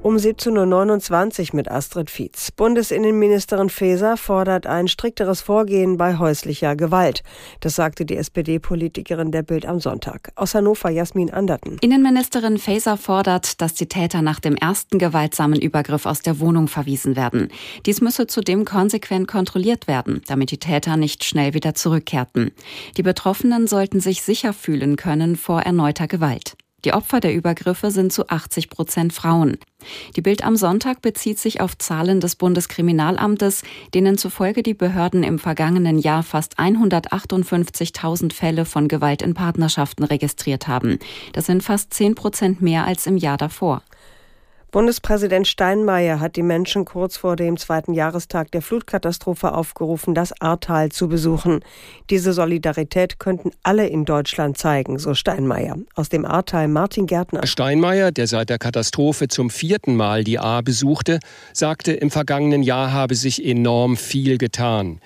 Um 17.29 Uhr mit Astrid Fietz. Bundesinnenministerin Faeser fordert ein strikteres Vorgehen bei häuslicher Gewalt. Das sagte die SPD-Politikerin der Bild am Sonntag. Aus Hannover Jasmin Anderten. Innenministerin Faeser fordert, dass die Täter nach dem ersten gewaltsamen Übergriff aus der Wohnung verwiesen werden. Dies müsse zudem konsequent kontrolliert werden, damit die Täter nicht schnell wieder zurückkehrten. Die Betroffenen sollten sich sicher fühlen können vor erneuter Gewalt. Die Opfer der Übergriffe sind zu 80 Prozent Frauen. Die Bild am Sonntag bezieht sich auf Zahlen des Bundeskriminalamtes, denen zufolge die Behörden im vergangenen Jahr fast 158.000 Fälle von Gewalt in Partnerschaften registriert haben. Das sind fast 10 Prozent mehr als im Jahr davor. Bundespräsident Steinmeier hat die Menschen kurz vor dem zweiten Jahrestag der Flutkatastrophe aufgerufen, das Ahrtal zu besuchen. Diese Solidarität könnten alle in Deutschland zeigen, so Steinmeier. Aus dem Ahrtal Martin Gärtner. Steinmeier, der seit der Katastrophe zum vierten Mal die Ahr besuchte, sagte, im vergangenen Jahr habe sich enorm viel getan.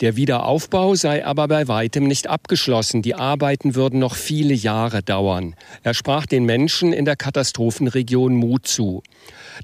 Der Wiederaufbau sei aber bei weitem nicht abgeschlossen. Die Arbeiten würden noch viele Jahre dauern. Er sprach den Menschen in der Katastrophenregion Mut zu.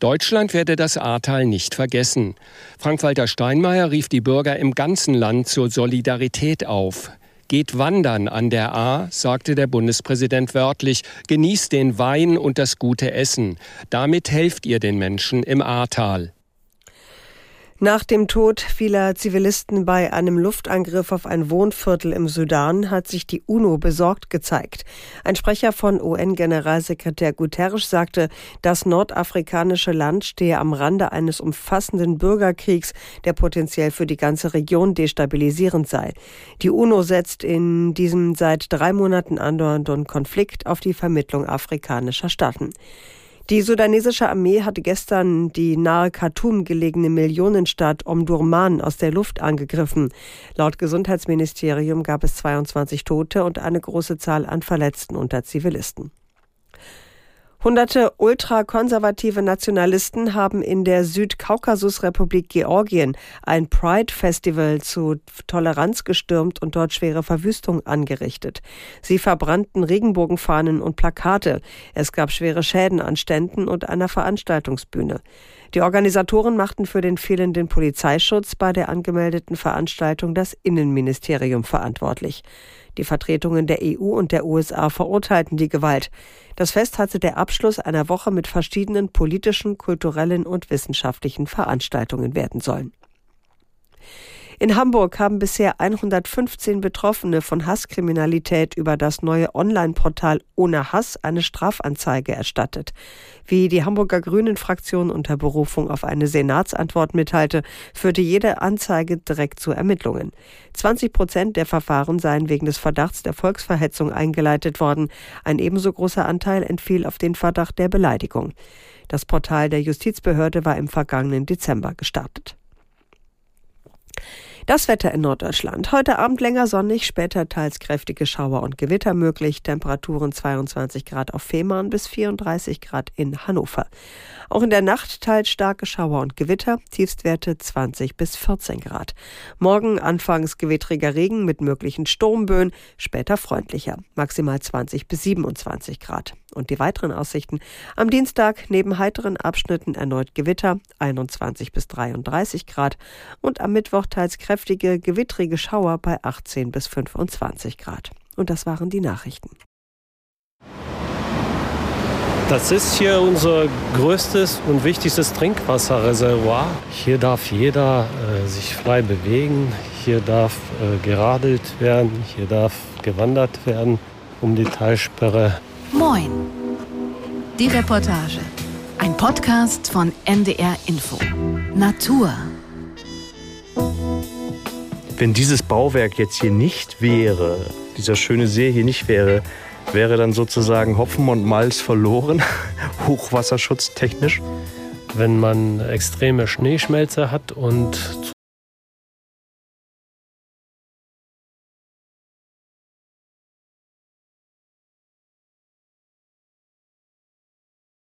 Deutschland werde das Ahrtal nicht vergessen. Frank-Walter Steinmeier rief die Bürger im ganzen Land zur Solidarität auf. Geht wandern an der Ahr, sagte der Bundespräsident wörtlich, genießt den Wein und das gute Essen. Damit helft ihr den Menschen im Ahrtal. Nach dem Tod vieler Zivilisten bei einem Luftangriff auf ein Wohnviertel im Sudan hat sich die UNO besorgt gezeigt. Ein Sprecher von UN-Generalsekretär Guterres sagte, das nordafrikanische Land stehe am Rande eines umfassenden Bürgerkriegs, der potenziell für die ganze Region destabilisierend sei. Die UNO setzt in diesem seit drei Monaten andauernden Konflikt auf die Vermittlung afrikanischer Staaten. Die sudanesische Armee hatte gestern die nahe Khartoum gelegene Millionenstadt Omdurman aus der Luft angegriffen. Laut Gesundheitsministerium gab es 22 Tote und eine große Zahl an Verletzten unter Zivilisten. Hunderte ultrakonservative Nationalisten haben in der Südkaukasusrepublik Georgien ein Pride-Festival zu Toleranz gestürmt und dort schwere Verwüstung angerichtet. Sie verbrannten Regenbogenfahnen und Plakate. Es gab schwere Schäden an Ständen und einer Veranstaltungsbühne. Die Organisatoren machten für den fehlenden Polizeischutz bei der angemeldeten Veranstaltung das Innenministerium verantwortlich. Die Vertretungen der EU und der USA verurteilten die Gewalt. Das Fest hatte der Abschluss einer Woche mit verschiedenen politischen, kulturellen und wissenschaftlichen Veranstaltungen werden sollen. In Hamburg haben bisher 115 Betroffene von Hasskriminalität über das neue Online-Portal Ohne Hass eine Strafanzeige erstattet. Wie die Hamburger Grünen-Fraktion unter Berufung auf eine Senatsantwort mitteilte, führte jede Anzeige direkt zu Ermittlungen. 20 Prozent der Verfahren seien wegen des Verdachts der Volksverhetzung eingeleitet worden. Ein ebenso großer Anteil entfiel auf den Verdacht der Beleidigung. Das Portal der Justizbehörde war im vergangenen Dezember gestartet. Das Wetter in Norddeutschland. Heute Abend länger sonnig, später teils kräftige Schauer und Gewitter möglich. Temperaturen 22 Grad auf Fehmarn bis 34 Grad in Hannover. Auch in der Nacht teils starke Schauer und Gewitter, Tiefstwerte 20 bis 14 Grad. Morgen anfangs gewittriger Regen mit möglichen Sturmböen, später freundlicher, maximal 20 bis 27 Grad. Und die weiteren Aussichten. Am Dienstag neben heiteren Abschnitten erneut Gewitter, 21 bis 33 Grad. Und am Mittwoch teils kräftige, gewittrige Schauer bei 18 bis 25 Grad. Und das waren die Nachrichten. Das ist hier unser größtes und wichtigstes Trinkwasserreservoir. Hier darf jeder äh, sich frei bewegen, hier darf äh, geradelt werden, hier darf gewandert werden um die Talsperre. Moin, die Reportage. Ein Podcast von NDR Info. Natur. Wenn dieses Bauwerk jetzt hier nicht wäre, dieser schöne See hier nicht wäre, wäre dann sozusagen Hopfen und Malz verloren, hochwasserschutztechnisch? Wenn man extreme Schneeschmelze hat und